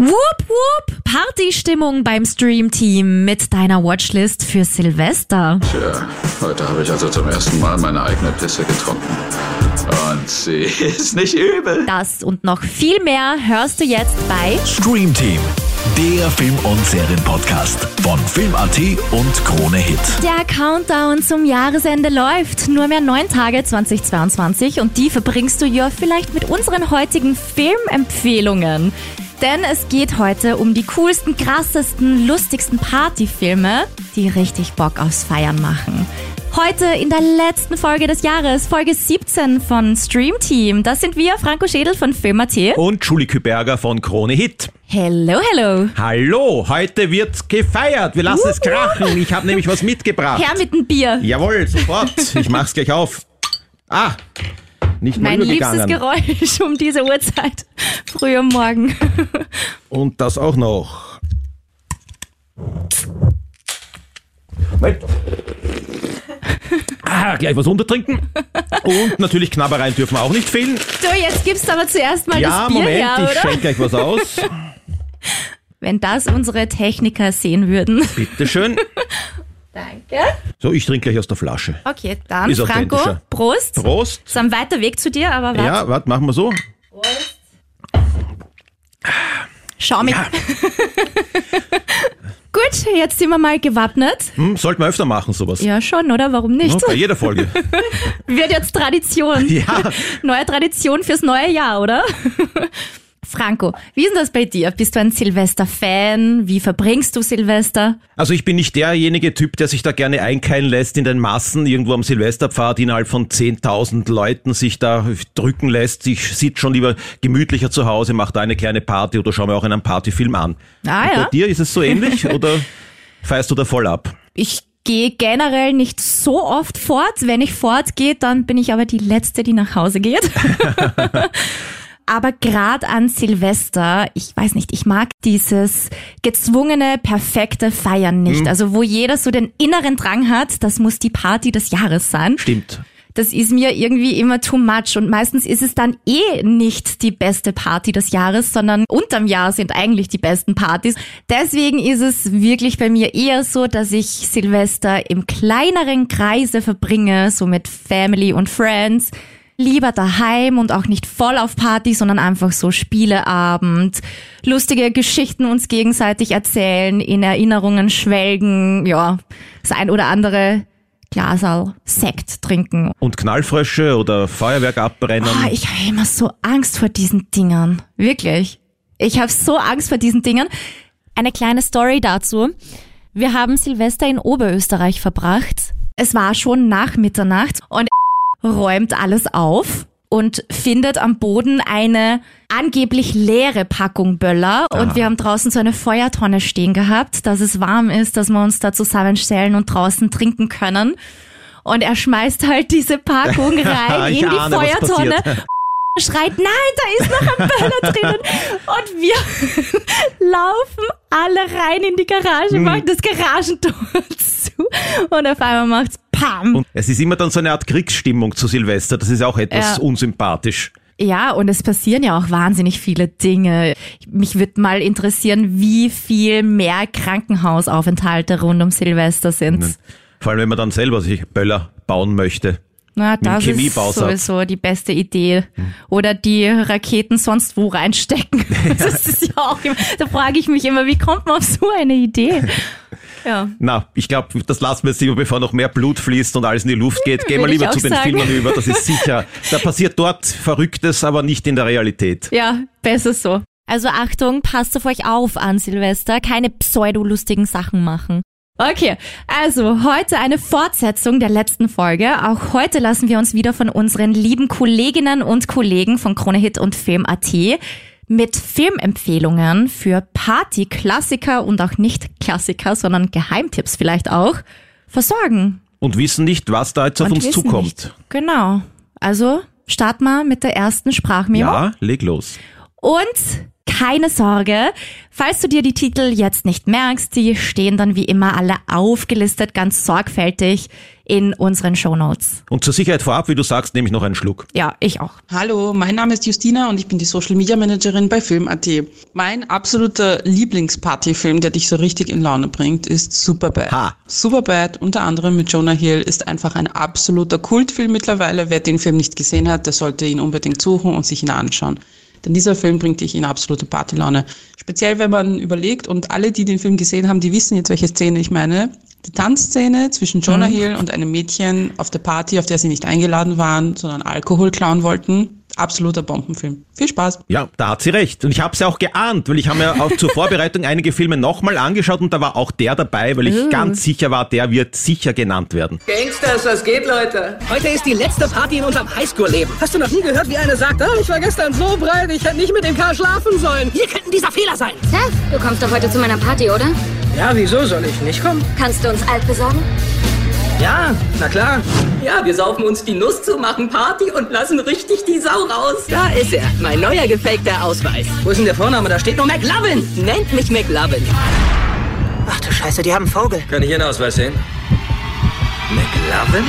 Whoop whoop! Partystimmung beim Stream-Team mit deiner Watchlist für Silvester. Tja, heute habe ich also zum ersten Mal meine eigene Pisse getrunken. Und sie ist nicht übel. Das und noch viel mehr hörst du jetzt bei Stream Team, der Film- und Serienpodcast von Film.at und Krone Hit. Der Countdown zum Jahresende läuft. Nur mehr neun Tage 2022 und die verbringst du ja vielleicht mit unseren heutigen Filmempfehlungen. Denn es geht heute um die coolsten, krassesten, lustigsten Partyfilme, die richtig Bock aufs Feiern machen. Heute in der letzten Folge des Jahres, Folge 17 von Stream Team. Das sind wir, Franco Schädel von Film.at. Und Julie Küberger von Krone Hit. Hello, hello. Hallo, heute wird gefeiert. Wir lassen es krachen. Ich habe nämlich was mitgebracht. Her mit dem Bier. Jawohl, sofort. Ich mach's gleich auf. Ah, nicht mal Mein liebstes. Geräusch um diese Uhrzeit. Früh am Morgen. Und das auch noch. Moment. Ah, gleich was untertrinken. Und natürlich Knabbereien dürfen auch nicht fehlen. So, jetzt gibst du aber zuerst mal Ja, das Bier Moment, her, ich oder? schenke gleich was aus. Wenn das unsere Techniker sehen würden. Bitteschön. Danke. So, ich trinke gleich aus der Flasche. Okay, dann Ist Franco. Prost. Prost. Ist ein weiter Weg zu dir, aber warte. Ja, warte, machen wir so. Schau mich. Ja. Gut, jetzt sind wir mal gewappnet. Hm, sollten wir öfter machen, sowas. Ja, schon, oder? Warum nicht? Ja, bei jeder Folge. Wird jetzt Tradition. Ja. Neue Tradition fürs neue Jahr, oder? Franco, wie ist denn das bei dir? Bist du ein Silvester-Fan? Wie verbringst du Silvester? Also ich bin nicht derjenige Typ, der sich da gerne einkeilen lässt in den Massen, irgendwo am Silvesterpfad innerhalb von 10.000 Leuten sich da drücken lässt. Ich sitze schon lieber gemütlicher zu Hause, mache da eine kleine Party oder schaue mir auch einen Partyfilm an. Ah, Und ja. Bei dir ist es so ähnlich oder feierst du da voll ab? Ich gehe generell nicht so oft fort. Wenn ich fortgehe, dann bin ich aber die Letzte, die nach Hause geht. aber gerade an Silvester, ich weiß nicht, ich mag dieses gezwungene, perfekte Feiern nicht. Also wo jeder so den inneren Drang hat, das muss die Party des Jahres sein. Stimmt. Das ist mir irgendwie immer too much und meistens ist es dann eh nicht die beste Party des Jahres, sondern unterm Jahr sind eigentlich die besten Partys. Deswegen ist es wirklich bei mir eher so, dass ich Silvester im kleineren Kreise verbringe, so mit Family und Friends. Lieber daheim und auch nicht voll auf Party, sondern einfach so Spieleabend, lustige Geschichten uns gegenseitig erzählen, in Erinnerungen schwelgen, ja, das ein oder andere Glasal Sekt trinken. Und Knallfrösche oder Feuerwerk abbrennen? Ah, ich habe immer so Angst vor diesen Dingern. Wirklich. Ich habe so Angst vor diesen Dingern. Eine kleine Story dazu. Wir haben Silvester in Oberösterreich verbracht. Es war schon nach Mitternacht und räumt alles auf und findet am Boden eine angeblich leere Packung Böller und wir haben draußen so eine Feuertonne stehen gehabt, dass es warm ist, dass wir uns da zusammenstellen und draußen trinken können. Und er schmeißt halt diese Packung rein in die ahne, Feuertonne schreit, nein, da ist noch ein Böller drinnen. Und wir laufen alle rein in die Garage, Hm. machen das Garagentor zu und auf einmal macht's PAM. Und es ist immer dann so eine Art Kriegsstimmung zu Silvester. Das ist auch etwas Ja. unsympathisch. Ja, und es passieren ja auch wahnsinnig viele Dinge. Mich würde mal interessieren, wie viel mehr Krankenhausaufenthalte rund um Silvester sind. Vor allem, wenn man dann selber sich Böller bauen möchte. Na, das ist sowieso die beste Idee. Oder die Raketen sonst wo reinstecken. Das ist ja auch immer, da frage ich mich immer, wie kommt man auf so eine Idee? Ja. Na, ich glaube, das lassen wir jetzt lieber, bevor noch mehr Blut fließt und alles in die Luft geht. Gehen wir lieber zu den sagen. Filmen über, das ist sicher. Da passiert dort Verrücktes, aber nicht in der Realität. Ja, besser so. Also Achtung, passt auf euch auf an Silvester. Keine pseudolustigen Sachen machen. Okay, also heute eine Fortsetzung der letzten Folge. Auch heute lassen wir uns wieder von unseren lieben Kolleginnen und Kollegen von Krone Hit und Film.at mit Filmempfehlungen für Party-Klassiker und auch nicht Klassiker, sondern Geheimtipps vielleicht auch versorgen. Und wissen nicht, was da jetzt auf Und uns zukommt. Nicht. Genau. Also start mal mit der ersten Sprachmemo. Ja, leg los. Und keine Sorge, falls du dir die Titel jetzt nicht merkst, die stehen dann wie immer alle aufgelistet, ganz sorgfältig in unseren Shownotes. Und zur Sicherheit vorab, wie du sagst, nehme ich noch einen Schluck. Ja, ich auch. Hallo, mein Name ist Justina und ich bin die Social Media Managerin bei Film.at. Mein absoluter Lieblingspartyfilm, der dich so richtig in Laune bringt, ist Superbad. Ha. Superbad, unter anderem mit Jonah Hill, ist einfach ein absoluter Kultfilm mittlerweile. Wer den Film nicht gesehen hat, der sollte ihn unbedingt suchen und sich ihn anschauen. Denn dieser Film bringt dich in absolute Partylaune. Speziell, wenn man überlegt, und alle, die den Film gesehen haben, die wissen jetzt, welche Szene ich meine. Die Tanzszene zwischen Jonah Hill und einem Mädchen auf der Party, auf der sie nicht eingeladen waren, sondern Alkohol klauen wollten. Absoluter Bombenfilm. Viel Spaß. Ja, da hat sie recht. Und ich habe es ja auch geahnt, weil ich habe mir auch zur Vorbereitung einige Filme nochmal angeschaut und da war auch der dabei, weil ich ganz sicher war, der wird sicher genannt werden. Gangsters, was geht, Leute? Heute ist die letzte Party in unserem Highschool-Leben. Hast du noch nie gehört, wie einer sagt, ah, ich war gestern so breit, ich hätte nicht mit dem Kerl schlafen sollen? Hier könnten dieser Fehler sein. Seth, du kommst doch heute zu meiner Party, oder? Ja, wieso soll ich nicht kommen? Kannst du uns Alt besorgen? Ja, na klar. Ja, wir saufen uns die Nuss zu, machen Party und lassen richtig die Sau raus. Da ist er, mein neuer gefakter Ausweis. Wo ist denn der Vorname? Da steht nur McLovin. Nennt mich McLovin. Ach du Scheiße, die haben einen Vogel. Kann ich Ihren Ausweis sehen? McLovin?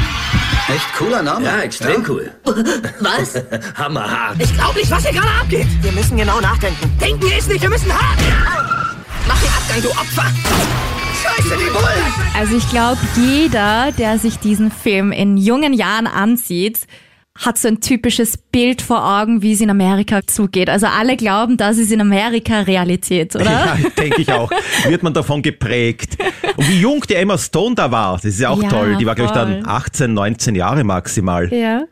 Echt cooler Name. Ja, extrem cool. Was? Hammerhart. Ich glaube nicht, was hier gerade abgeht. Wir müssen genau nachdenken. Denken ist nicht, wir müssen hart. Mach den Abgang, du Opfer. Scheiße, die Bullen. Also ich glaube, jeder, der sich diesen Film in jungen Jahren ansieht, hat so ein typisches Bild vor Augen, wie es in Amerika zugeht. Also alle glauben, das ist in Amerika Realität, oder? Ja, denke ich auch. Wird man davon geprägt. Und wie jung die Emma Stone da war, das ist ja auch Ja, toll. Die war, glaube ich, dann voll. 18, 19 Jahre maximal. Ja.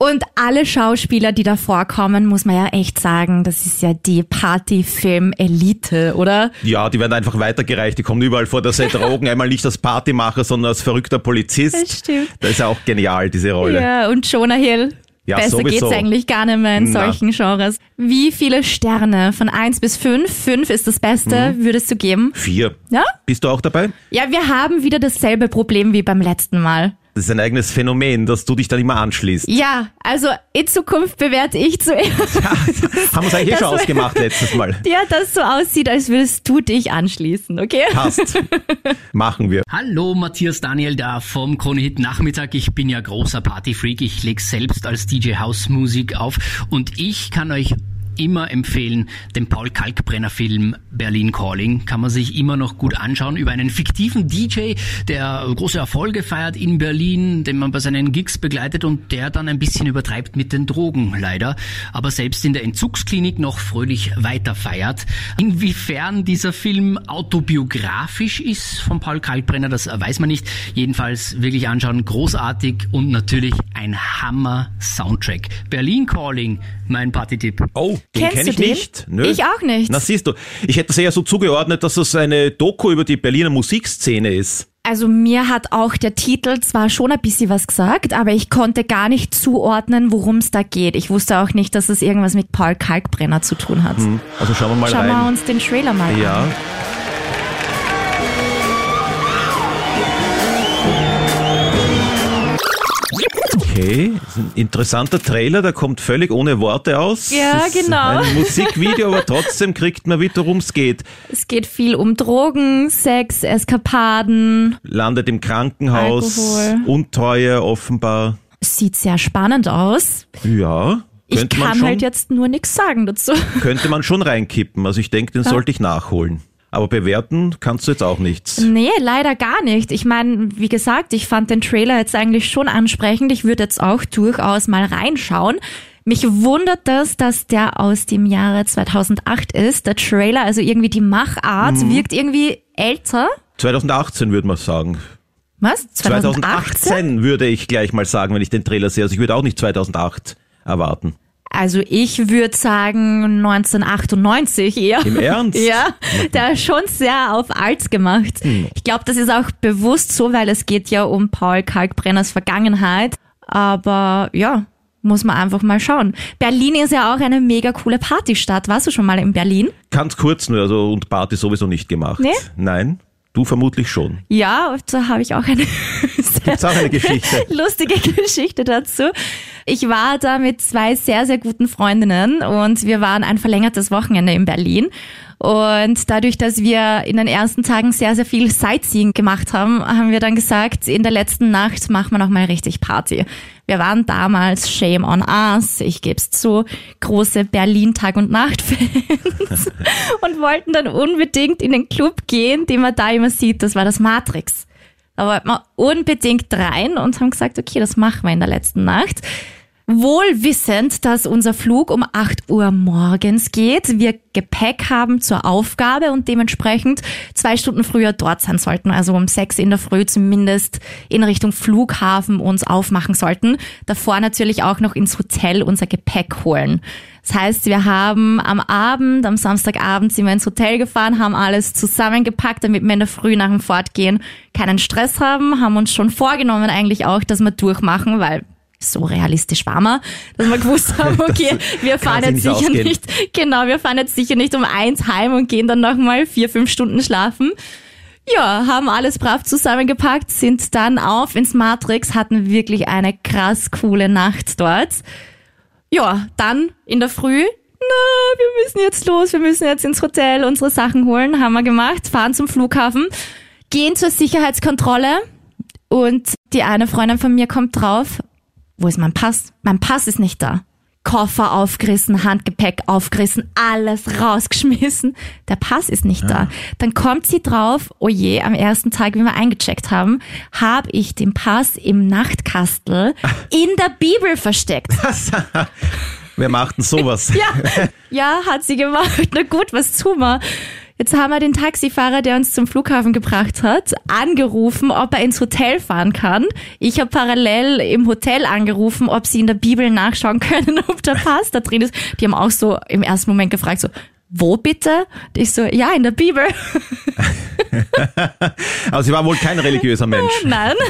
Und alle Schauspieler, die da vorkommen, muss man ja echt sagen, das ist ja die Partyfilm-Elite, oder? Ja, die werden einfach weitergereicht. Die kommen überall vor, dass er Drogen einmal nicht als Partymacher, sondern als verrückter Polizist. Das stimmt. Das ist ja auch genial, diese Rolle. Ja, und Jonah Hill. Ja, Besser sowieso. geht's eigentlich gar nicht mehr in Na. solchen Genres. Wie viele Sterne von eins bis fünf, fünf ist das Beste, Mhm. würdest du geben? Vier. Ja? Bist du auch dabei? Ja, wir haben wieder dasselbe Problem wie beim letzten Mal. Das ist ein eigenes Phänomen, dass du dich dann immer anschließt. Ja, also in Zukunft bewerte ich zuerst. Haben wir es eigentlich eh schon ausgemacht letztes Mal. Ja, das so aussieht, als würdest du dich anschließen, okay? Passt. Machen wir. Hallo, Matthias Daniel da vom Kronehit Nachmittag. Ich bin ja großer Partyfreak. Ich leg selbst als DJ House Musik auf und ich kann euch immer empfehlen, den Paul Kalkbrenner Film Berlin Calling. Kann man sich immer noch gut anschauen über einen fiktiven DJ, der große Erfolge feiert in Berlin, den man bei seinen Gigs begleitet und der dann ein bisschen übertreibt mit den Drogen, leider. Aber selbst in der Entzugsklinik noch fröhlich weiter feiert. Inwiefern dieser Film autobiografisch ist von Paul Kalkbrenner, das weiß man nicht. Jedenfalls wirklich anschauen, großartig und natürlich ein Hammer-Soundtrack. Berlin Calling, mein Partytipp. Oh, den Kennst kenne du ich den? nicht. Nö. Ich auch nicht. Na siehst du, ich hätte es eher so zugeordnet, dass es eine Doku über die Berliner Musikszene ist. Also mir hat auch der Titel zwar schon ein bisschen was gesagt, aber ich konnte gar nicht zuordnen, worum es da geht. Ich wusste auch nicht, dass es irgendwas mit Paul Kalkbrenner zu tun hat. Also schauen wir mal Schauen wir rein. uns den Trailer mal an. Ja. Okay, ein interessanter Trailer, der kommt völlig ohne Worte aus. Ja, genau. Ein Musikvideo, aber trotzdem kriegt man mit, worum es geht. Es geht viel um Drogen, Sex, Eskapaden. Landet im Krankenhaus, Alkohol. Untreue offenbar. Sieht sehr spannend aus. Ja, Ich kann schon, halt jetzt nur nichts sagen dazu. könnte man schon reinkippen. Also ich denke, den sollte ich nachholen. Aber bewerten kannst du jetzt auch nichts. Nee, leider gar nicht. Ich meine, wie gesagt, ich fand den Trailer jetzt eigentlich schon ansprechend. Ich würde jetzt auch durchaus mal reinschauen. Mich wundert das, dass der aus dem Jahre 2008 ist. Der Trailer, also irgendwie die Machart, Mhm. wirkt irgendwie älter. 2018 würde man sagen. Was? 2018 würde ich gleich mal sagen, wenn ich den Trailer sehe. Also ich würde auch nicht 2008 erwarten. Also ich würde sagen 1998 eher. Im Ernst? Ja, der ist schon sehr auf alt gemacht. Hm. Ich glaube, das ist auch bewusst so, weil es geht ja um Paul Kalkbrenners Vergangenheit. Aber ja, muss man einfach mal schauen. Berlin ist ja auch eine mega coole Partystadt. Warst du schon mal in Berlin? Ganz kurz nur, also und Party sowieso nicht gemacht. Nee? Nein, du vermutlich schon. Ja, da habe ich auch eine auch eine Geschichte? lustige Geschichte dazu. Ich war da mit zwei sehr, sehr guten Freundinnen und wir waren ein verlängertes Wochenende in Berlin. Und dadurch, dass wir in den ersten Tagen sehr, sehr viel Sightseeing gemacht haben, haben wir dann gesagt, in der letzten Nacht machen wir nochmal richtig Party. Wir waren damals Shame on Us, ich geb's zu, große Berlin Tag und Nacht Fans und wollten dann unbedingt in den Club gehen, den man da immer sieht. Das war das Matrix. Da wollten wir unbedingt rein und haben gesagt, okay, das machen wir in der letzten Nacht. Wohl wissend, dass unser Flug um 8 Uhr morgens geht, wir Gepäck haben zur Aufgabe und dementsprechend zwei Stunden früher dort sein sollten, also um 6 in der Früh zumindest in Richtung Flughafen uns aufmachen sollten. Davor natürlich auch noch ins Hotel unser Gepäck holen. Das heißt, wir haben am Abend, am Samstagabend sind wir ins Hotel gefahren, haben alles zusammengepackt, damit wir in der Früh nach dem Fortgehen keinen Stress haben, haben uns schon vorgenommen eigentlich auch, dass wir durchmachen, weil so realistisch war man, dass wir gewusst haben, okay, wir fahren jetzt sicher ausgehen. nicht, genau, wir fahren jetzt sicher nicht um eins heim und gehen dann nochmal vier, fünf Stunden schlafen. Ja, haben alles brav zusammengepackt, sind dann auf ins Matrix, hatten wirklich eine krass coole Nacht dort. Ja, dann in der Früh, na, wir müssen jetzt los, wir müssen jetzt ins Hotel unsere Sachen holen, haben wir gemacht, fahren zum Flughafen, gehen zur Sicherheitskontrolle und die eine Freundin von mir kommt drauf, wo ist mein Pass? Mein Pass ist nicht da. Koffer aufgerissen, Handgepäck aufgerissen, alles rausgeschmissen. Der Pass ist nicht ja. da. Dann kommt sie drauf, oh je, am ersten Tag, wie wir eingecheckt haben, habe ich den Pass im Nachtkastel in der Bibel versteckt. Wer macht denn sowas? ja, ja, hat sie gemacht. Na gut, was tun wir? Jetzt haben wir den Taxifahrer, der uns zum Flughafen gebracht hat, angerufen, ob er ins Hotel fahren kann. Ich habe parallel im Hotel angerufen, ob sie in der Bibel nachschauen können, ob der Pass da drin ist. Die haben auch so im ersten Moment gefragt, so, wo bitte? Und ich so, ja, in der Bibel. Aber sie war wohl kein religiöser Mensch. Nein.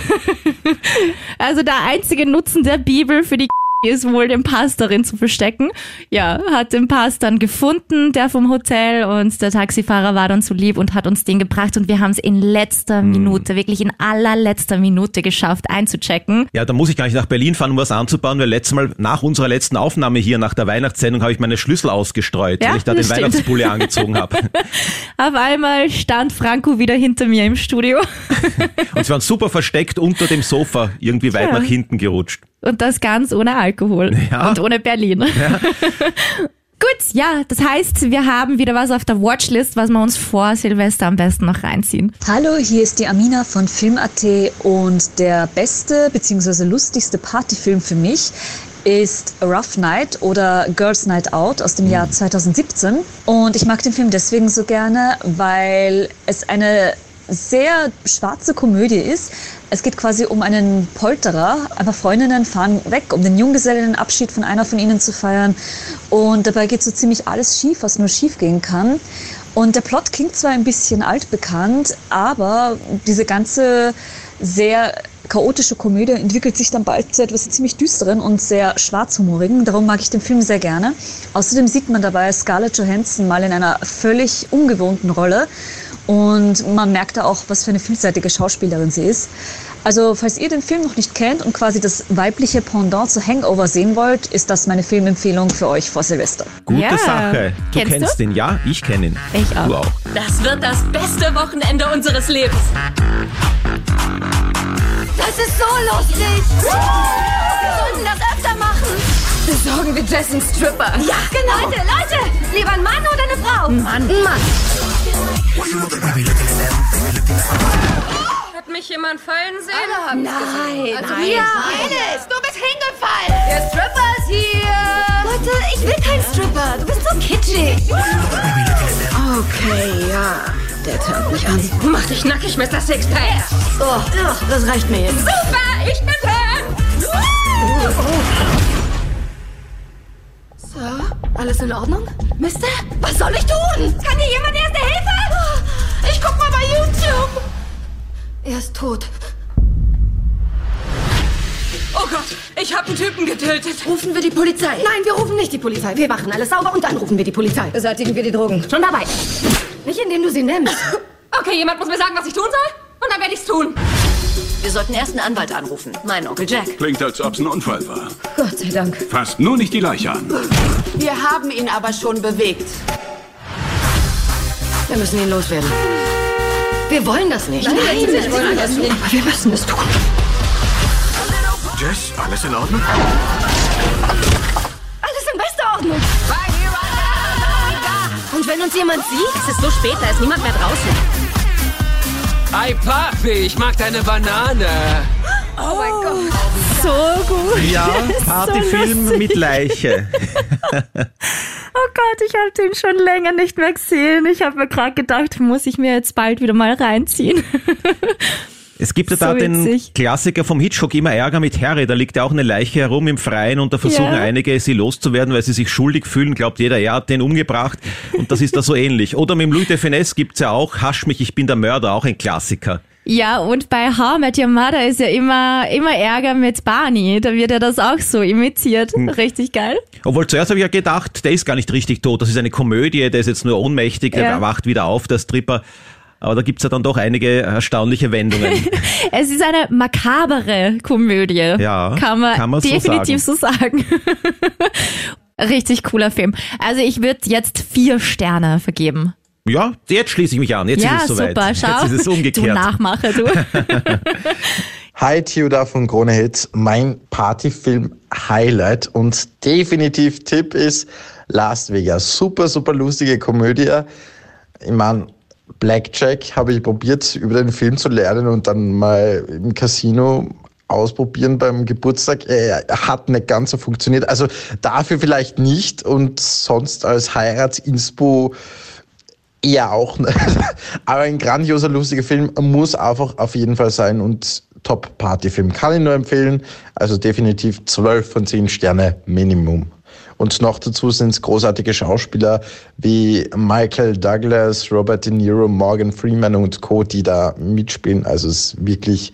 Also der einzige Nutzen der Bibel für die ist wohl den Pass darin zu verstecken. Ja, hat den Pass dann gefunden, der vom Hotel und der Taxifahrer war dann so lieb und hat uns den gebracht und wir haben es in letzter hm. Minute, wirklich in allerletzter Minute geschafft einzuchecken. Ja, da muss ich gar nicht nach Berlin fahren, um was anzubauen, weil letztes Mal nach unserer letzten Aufnahme hier nach der Weihnachtssendung habe ich meine Schlüssel ausgestreut, ja, weil ich da den. Weihnachtspulli angezogen habe. Auf einmal stand Franco wieder hinter mir im Studio. und sie waren super versteckt unter dem Sofa, irgendwie weit ja. nach hinten gerutscht. Und das ganz ohne Alkohol ja. und ohne Berlin. Ja. Gut, ja, das heißt, wir haben wieder was auf der Watchlist, was wir uns vor Silvester am besten noch reinziehen. Hallo, hier ist die Amina von Film.at und der beste bzw. lustigste Partyfilm für mich ist Rough Night oder Girls Night Out aus dem Jahr 2017. Mhm. Und ich mag den Film deswegen so gerne, weil es eine sehr schwarze Komödie ist. Es geht quasi um einen Polterer. Ein paar Freundinnen fahren weg, um den Junggesellenabschied von einer von ihnen zu feiern. Und dabei geht so ziemlich alles schief, was nur schief gehen kann. Und der Plot klingt zwar ein bisschen altbekannt, aber diese ganze sehr chaotische Komödie entwickelt sich dann bald zu etwas ziemlich düsteren und sehr schwarzhumorigen. Darum mag ich den Film sehr gerne. Außerdem sieht man dabei Scarlett Johansson mal in einer völlig ungewohnten Rolle. Und man merkt da auch, was für eine vielseitige Schauspielerin sie ist. Also, falls ihr den Film noch nicht kennt und quasi das weibliche Pendant zu Hangover sehen wollt, ist das meine Filmempfehlung für euch vor Silvester. Gute ja. Sache. Du kennst, kennst du? den, ja? Ich kenne ihn. Ich auch. Du auch. Das wird das beste Wochenende unseres Lebens. Das ist so lustig. Wir sollten das öfter machen. Besorgen wir Jess einen Stripper. Ja, genau. Leute, Leute, lieber ein Mann oder eine Frau? Ein Mann. Ein Mann. Hat mich jemand fallen sehen? Nein, also nein. Ja, Elis, du bist hingefallen. Der Stripper ist hier. Leute, ich will keinen Stripper. Du bist so kitschig. Okay, ja. Der turnt mich an. Mach dich nackig, Mr. Sixpack. Oh, das reicht mir jetzt. Super, ich bin dran. So, alles in Ordnung? Mister, was soll ich tun? Kann dir jemand erste Hilfe? Ich guck mal bei YouTube. Er ist tot. Oh Gott, ich habe einen Typen getötet. Rufen wir die Polizei? Nein, wir rufen nicht die Polizei. Wir machen alles sauber und dann rufen wir die Polizei. Beseitigen wir die Drogen. Schon dabei. Nicht indem du sie nimmst. Okay, jemand muss mir sagen, was ich tun soll. Und dann werde ich's tun. Wir sollten erst einen Anwalt anrufen. Mein Onkel Jack. Klingt, als ob es ein Unfall war. Gott sei Dank. Fasst nur nicht die Leiche an. Wir haben ihn aber schon bewegt. Wir müssen ihn loswerden. Wir wollen das nicht. Nein, wir wollen das nicht. Aber wir müssen es tun. Jess, alles in Ordnung? Alles in bester Ordnung. Und wenn uns jemand sieht? Es ist so spät, da ist niemand mehr draußen. Hi Papi, ich mag deine Banane. Oh mein Gott. So gut. Ja, So Partyfilm lustig. mit Leiche. Oh Gott, ich habe den schon länger nicht mehr gesehen. Ich habe mir gerade gedacht, muss ich mir jetzt bald wieder mal reinziehen. Es gibt ja So da den witzig. Klassiker vom Hitchcock, immer Ärger mit Harry. Da liegt ja auch eine Leiche herum im Freien und da versuchen Ja. einige, sie loszuwerden, weil sie sich schuldig fühlen. Glaubt jeder, er hat den umgebracht. Und das ist da so ähnlich. Oder mit dem Louis de Finesse gibt's ja auch Hasch mich, ich bin der Mörder, auch ein Klassiker. Ja, und bei How I Met Your Mother ist ja immer, immer Ärger mit Barney. Da wird ja das auch so imitiert. Hm. Richtig geil. Obwohl zuerst habe ich ja gedacht, der ist gar nicht richtig tot. Das ist eine Komödie, der ist jetzt nur ohnmächtig, der Ja. wacht wieder auf, der Stripper. Aber da gibt's ja dann doch einige erstaunliche Wendungen. Es ist eine makabere Komödie. Ja, Kann man, kann man so definitiv so sagen. Richtig cooler Film. Also ich würde jetzt vier Sterne vergeben. Ja, jetzt schließe ich mich an. Jetzt ja, ist es soweit. super. Schau. Jetzt ist es Du umgekehrt. Nachmacher, du. Hi, Theodor von Krone Hits. Mein Partyfilm-Highlight und definitiv Tipp ist Las Vegas. Super, super lustige Komödie. Ich meine, Blackjack habe ich probiert, über den Film zu lernen und dann mal im Casino ausprobieren beim Geburtstag. Er hat nicht ganz so funktioniert. Also dafür vielleicht nicht und sonst als Heiratsinspo ja auch. nicht. Aber ein grandioser, lustiger Film muss einfach auf jeden Fall sein und Top-Party-Film. Kann ich nur empfehlen. Also definitiv 12 von 10 Sterne Minimum. Und noch dazu sind es großartige Schauspieler wie Michael Douglas, Robert De Niro, Morgan Freeman und Co., die da mitspielen. Also es ist wirklich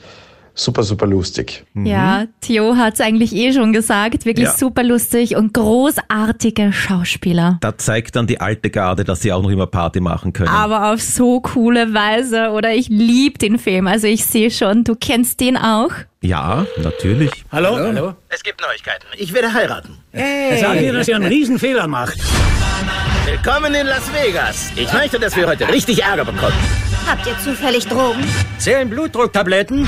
super, super lustig. Ja, Theo hat es eigentlich eh schon gesagt. Wirklich Ja. super lustig und großartige Schauspieler. Da zeigt dann die alte Garde, dass sie auch noch immer Party machen können. Aber auf so coole Weise. Oder ich lieb den Film. Also ich sehe schon, du kennst den auch. Ja, natürlich. Hallo? Hallo? Es gibt Neuigkeiten. Ich werde heiraten. Hey. Sag ihr, dass ihr einen Riesenfehler macht. Willkommen in Las Vegas. Ich möchte, dass wir heute richtig Ärger bekommen. Habt ihr zufällig Drogen? Zählen Blutdrucktabletten?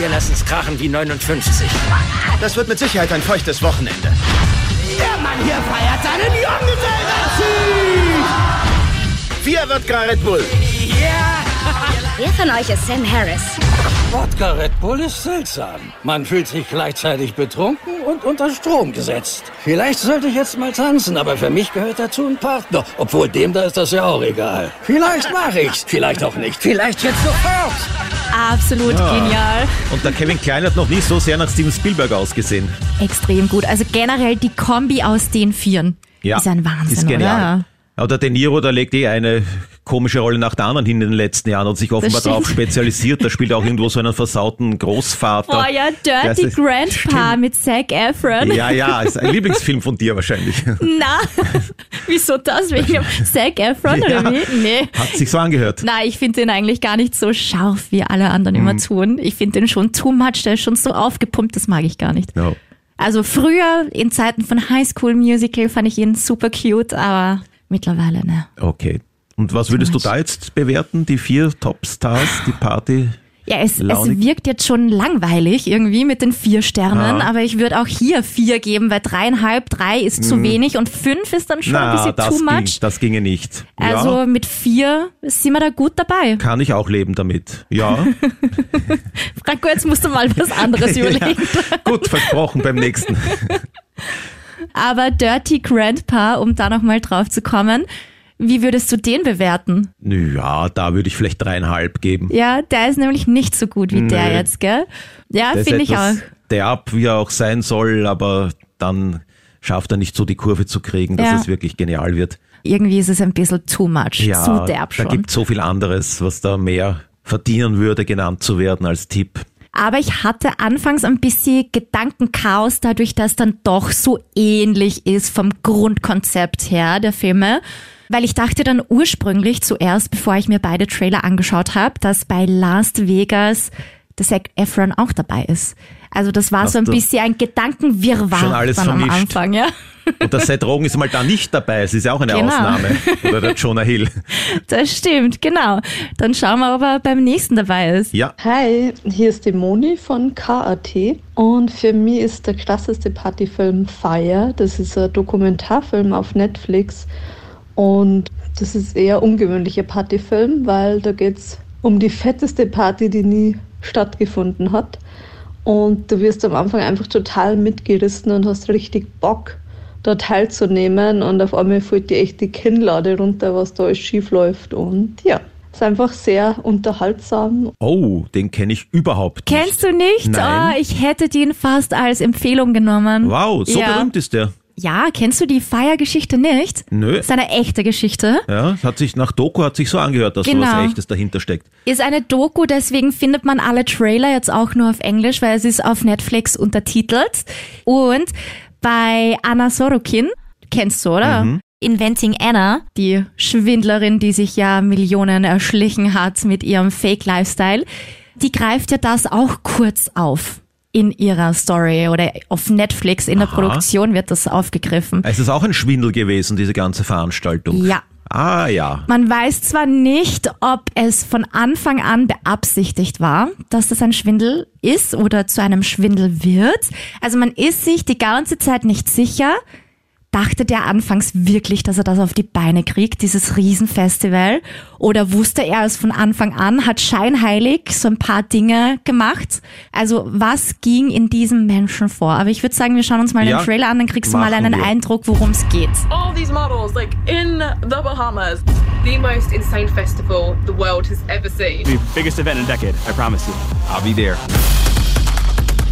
Wir lassen es krachen wie 59. Das wird mit Sicherheit ein feuchtes Wochenende. Der Mann hier feiert seinen Junggesellenabschied! Vier Wodka Red Bull. Wer von euch ist Sam Harris? Wodka Red Bull ist seltsam. Man fühlt sich gleichzeitig betrunken und unter Strom gesetzt. Vielleicht sollte ich jetzt mal tanzen, aber für mich gehört dazu ein Partner. Obwohl dem da ist das ja auch egal. Vielleicht mache ich's, vielleicht auch nicht. Vielleicht jetzt sofort. Absolut Ja. genial. Und der Kevin Klein hat noch nie so sehr nach Steven Spielberg ausgesehen. Extrem gut. Also generell die Kombi aus den Vieren. Ja, Ist ein Wahnsinn, ist genial. oder? Aber der De Niro, der legt eh eine komische Rolle nach der anderen hin in den letzten Jahren und sich offenbar stimmt. darauf spezialisiert. Da spielt auch irgendwo so einen versauten Großvater. Oh ja, Dirty ist- Grandpa mit Zac Efron. Ja, ja, ist ein Lieblingsfilm von dir wahrscheinlich. Na, wieso das? Wegen Zac Efron Ja. oder wie? Nee. Hat sich so angehört. Na, ich finde den eigentlich gar nicht so scharf, wie alle anderen immer Mhm. tun. Ich finde den schon too much, der ist schon so aufgepumpt, das mag ich gar nicht. No. Also früher, in Zeiten von High School Musical, fand ich ihn super cute, aber mittlerweile, ne. Okay. Und was würdest du da jetzt bewerten? Die vier Topstars, die Party? Ja, es, es wirkt jetzt schon langweilig irgendwie mit den vier Sternen, Ah. aber ich würde auch hier vier geben, weil dreieinhalb, drei ist zu Mhm. wenig und fünf ist dann schon ein Na, bisschen das, too ging, much. das ginge nicht. Also ja, mit vier sind wir da gut dabei. kann ich auch leben damit. Ja, Franco, jetzt musst du mal was anderes überlegen. gut, versprochen beim nächsten. Aber Dirty Grandpa, um da nochmal drauf zu kommen, wie würdest du den bewerten? Ja, da würde ich vielleicht dreieinhalb geben. Ja, der ist nämlich nicht so gut wie der Nö. jetzt, gell? Ja, Der finde ich auch. etwas derb, wie er auch sein soll, aber dann schafft er nicht so die Kurve zu kriegen, dass Ja. es wirklich genial wird. Irgendwie ist es ein bisschen too much, Ja, zu derb da schon. gibt so viel anderes, was da mehr verdienen würde, genannt zu werden als Tipp. Aber ich hatte anfangs ein bisschen Gedankenchaos, dadurch, dass dann doch so ähnlich ist vom Grundkonzept her der Filme. Weil ich dachte dann ursprünglich zuerst, bevor ich mir beide Trailer angeschaut habe, dass bei Last Vegas der Zac Efron auch dabei ist. Also das war Hast so ein bisschen ein Gedankenwirrwarr schon alles dann am vermischt? Anfang, ja. Und der Seth Rogen ist mal da nicht dabei. Es ist ja auch eine Genau. Ausnahme. Oder der Jonah Hill. Das stimmt, genau. Dann schauen wir, ob er beim nächsten dabei ist. Ja. Hi, hier ist die Moni von KAT und für mich ist der klassischste Partyfilm Fire. Das ist ein Dokumentarfilm auf Netflix und das ist eher ungewöhnlicher Partyfilm, weil da geht es um die fetteste Party, die nie stattgefunden hat. Und du wirst am Anfang einfach total mitgerissen und hast richtig Bock, da teilzunehmen. Und auf einmal fällt dir echt die Kinnlade runter, was da alles schief läuft. Und ja, ist einfach sehr unterhaltsam. Oh, den kenne ich überhaupt nicht. Kennst du nicht? Nein. Oh, ich hätte den fast als Empfehlung genommen. Wow, so ja. berühmt ist der. Ja, kennst du die Fire-Geschichte nicht? Nö. Das ist eine echte Geschichte. Ja, hat sich nach Doku hat sich so angehört, dass Genau. so was Echtes dahinter steckt. Ist eine Doku, deswegen findet man alle Trailer jetzt auch nur auf Englisch, weil es ist auf Netflix untertitelt. Und bei Anna Sorokin, kennst du, oder? Mhm. Inventing Anna, die Schwindlerin, die sich ja Millionen erschlichen hat mit ihrem Fake-Lifestyle, die greift ja das auch kurz auf in ihrer Story oder auf Netflix in der Aha. Produktion wird das aufgegriffen. Es ist auch ein Schwindel gewesen, diese ganze Veranstaltung. Ja. Ah ja. Man weiß zwar nicht, ob es von Anfang an beabsichtigt war, dass das ein Schwindel ist oder zu einem Schwindel wird. Also man ist sich die ganze Zeit nicht sicher. Dachte der anfangs wirklich, dass er das auf die Beine kriegt, dieses Riesenfestival? Oder wusste er es von Anfang an, hat scheinheilig so ein paar Dinge gemacht? Also was ging in diesem Menschen vor? Aber ich würde sagen, wir schauen uns mal Ja, den Trailer an, dann kriegst du mal einen wir. Eindruck, worum es geht. All these models, like in the Bahamas. The most insane festival the world has ever seen. The biggest event in a decade, I promise you. I'll be there.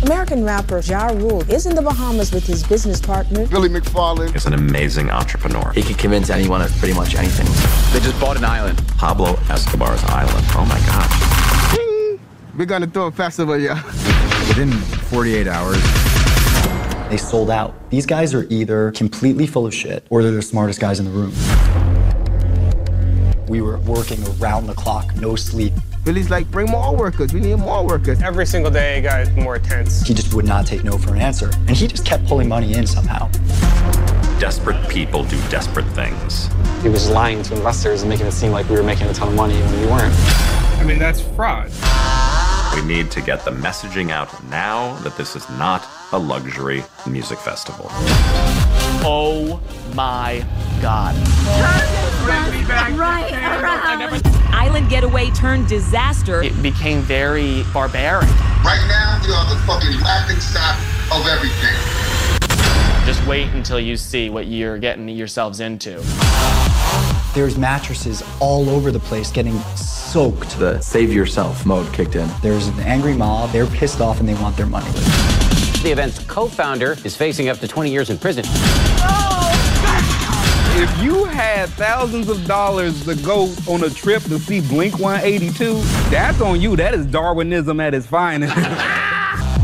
American rapper Ja Rule is in the Bahamas with his business partner. Billy McFarlane. is an amazing entrepreneur. He can convince anyone of pretty much anything. They just bought an island. Pablo Escobar's island. Oh my gosh. We're gonna throw a festival, yeah. Within 48 hours, they sold out. These guys are either completely full of shit or they're the smartest guys in the room. We were working around the clock, no sleep. Billy's like, bring more workers. We need more workers. Every single day got more intense. He just would not take no for an answer. And he just kept pulling money in somehow. Desperate people do desperate things. He was lying to investors and making it seem like we were making a ton of money when we weren't. I mean, that's fraud. We need to get the messaging out now that this is not a luxury music festival. Oh my god. Right around. Island getaway turned disaster. It became very barbaric. Right now, we are the fucking laughing stock of everything. Just wait until you see what you're getting yourselves into. There's mattresses all over the place getting soaked. The save yourself mode kicked in. There's an angry mob. They're pissed off and they want their money. The event's co-founder is facing up to 20 years in prison. If you had thousands of dollars to go on a trip to see Blink 182, that's on you. That is Darwinism at its finest.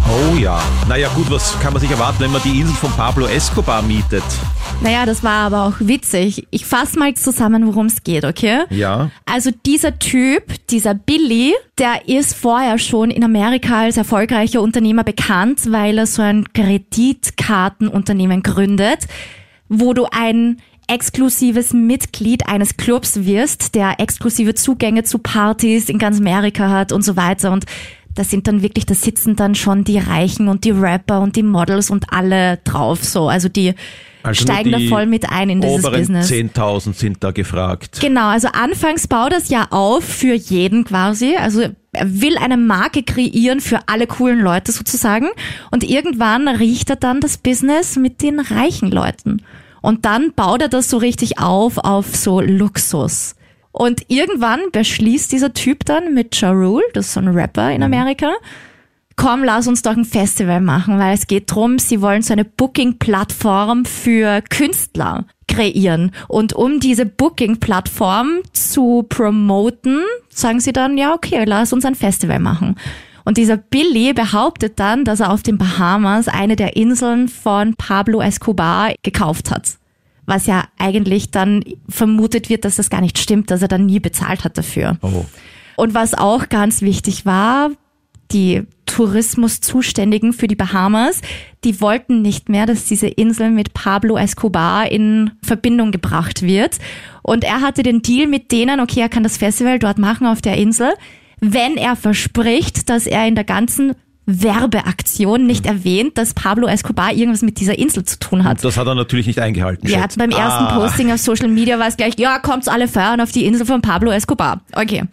Oh ja. Naja gut, was kann man sich erwarten, wenn man die Insel von Pablo Escobar mietet? Naja, das war aber auch witzig. Ich fasse mal zusammen, worum es geht, okay? Ja. Also dieser Typ, dieser Billy, der ist vorher schon in Amerika als erfolgreicher Unternehmer bekannt, weil er so ein Kreditkartenunternehmen gründet, wo du ein exklusives Mitglied eines Clubs wirst, der exklusive Zugänge zu Partys in ganz Amerika hat und so weiter. Und da sind dann wirklich, da sitzen dann schon die Reichen und die Rapper und die Models und alle drauf so. Also die Also steigen da die voll mit ein in dieses oberen Business. 10.000 sind da gefragt. Genau, also anfangs baut das ja auf für jeden quasi. Also er will eine Marke kreieren für alle coolen Leute sozusagen. Und irgendwann riecht er dann das Business mit den reichen Leuten. Und dann baut er das so richtig auf, auf so Luxus. Und irgendwann beschließt dieser Typ dann mit Ja Rule, das ist so ein Rapper in Amerika, komm, lass uns doch ein Festival machen, weil es geht drum, sie wollen so eine Booking-Plattform für Künstler kreieren. Und um diese Booking-Plattform zu promoten, sagen sie dann, ja, okay, lass uns ein Festival machen. Und dieser Billy behauptet dann, dass er auf den Bahamas eine der Inseln von Pablo Escobar gekauft hat. was ja eigentlich dann vermutet wird, dass das gar nicht stimmt, dass er dann nie bezahlt hat dafür. Oh. Und was auch ganz wichtig war, die Tourismuszuständigen für die Bahamas, die wollten nicht mehr, dass diese Insel mit Pablo Escobar in Verbindung gebracht wird. Und er hatte den Deal mit denen, okay, er kann das Festival dort machen auf der Insel, wenn er verspricht, dass er in der ganzen Werbeaktion nicht erwähnt, dass Pablo Escobar irgendwas mit dieser Insel zu tun hat. Das hat er natürlich nicht eingehalten. Ja, schätze. beim ersten Ah. Posting auf Social Media war es gleich, ja, kommt's alle feiern auf die Insel von Pablo Escobar. Okay.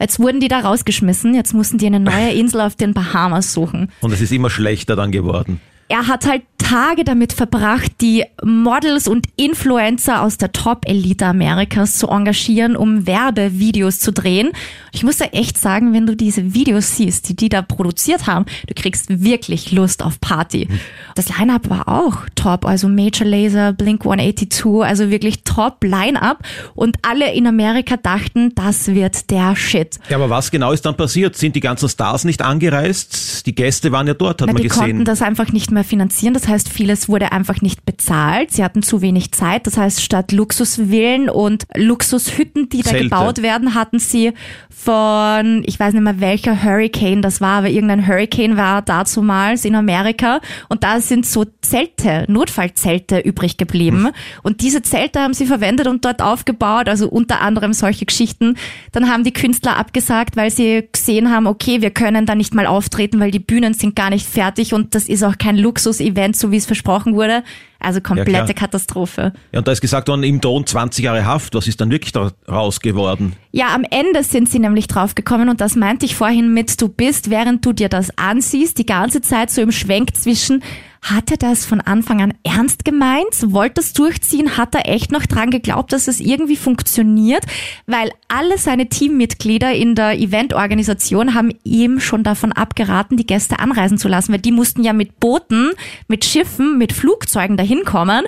Jetzt wurden die da rausgeschmissen, jetzt mussten die eine neue Insel auf den Bahamas suchen. Und es ist immer schlechter dann geworden. Er hat halt Tage damit verbracht, die Models und Influencer aus der Top-Elite Amerikas zu engagieren, um Werbevideos zu drehen. Ich muss da echt sagen, wenn du diese Videos siehst, die die da produziert haben, du kriegst wirklich Lust auf Party. Das Line-Up war auch top, also Major Laser, Blink 182, also wirklich top Line-Up. Und alle in Amerika dachten, das wird der Shit. Ja, aber was genau ist dann passiert? Sind die ganzen Stars nicht angereist? Die Gäste waren ja dort, hat Na, man die gesehen. konnten das einfach nicht mehr finanzieren. Das heißt, vieles wurde einfach nicht bezahlt. Sie hatten zu wenig Zeit. Das heißt, statt Luxusvillen und Luxushütten, die da Zelte. gebaut werden, hatten sie von, ich weiß nicht mehr welcher Hurricane das war, aber irgendein Hurricane war dazumals in Amerika. Und da sind so Zelte, Notfallzelte übrig geblieben. Und diese Zelte haben sie verwendet und dort aufgebaut. Also unter anderem solche Geschichten. Dann haben die Künstler abgesagt, weil sie gesehen haben, okay, wir können da nicht mal auftreten, weil die Bühnen sind gar nicht fertig und das ist auch kein Luxus-Event, so wie es versprochen wurde. Also komplette klar. Katastrophe. Ja, und da ist gesagt worden, im Ton 20 Jahre Haft. Was ist dann wirklich daraus geworden? Ja, am Ende sind sie nämlich draufgekommen und das meinte ich vorhin mit, du bist, während du dir das ansiehst, die ganze Zeit so im Schwenk zwischen, hat er das von Anfang an ernst gemeint? Wollte es durchziehen? Hat er echt noch dran geglaubt, dass es irgendwie funktioniert? Weil alle seine Teammitglieder in der Eventorganisation haben ihm schon davon abgeraten, die Gäste anreisen zu lassen, weil die mussten ja mit Booten, mit Schiffen, mit Flugzeugen dahin kommen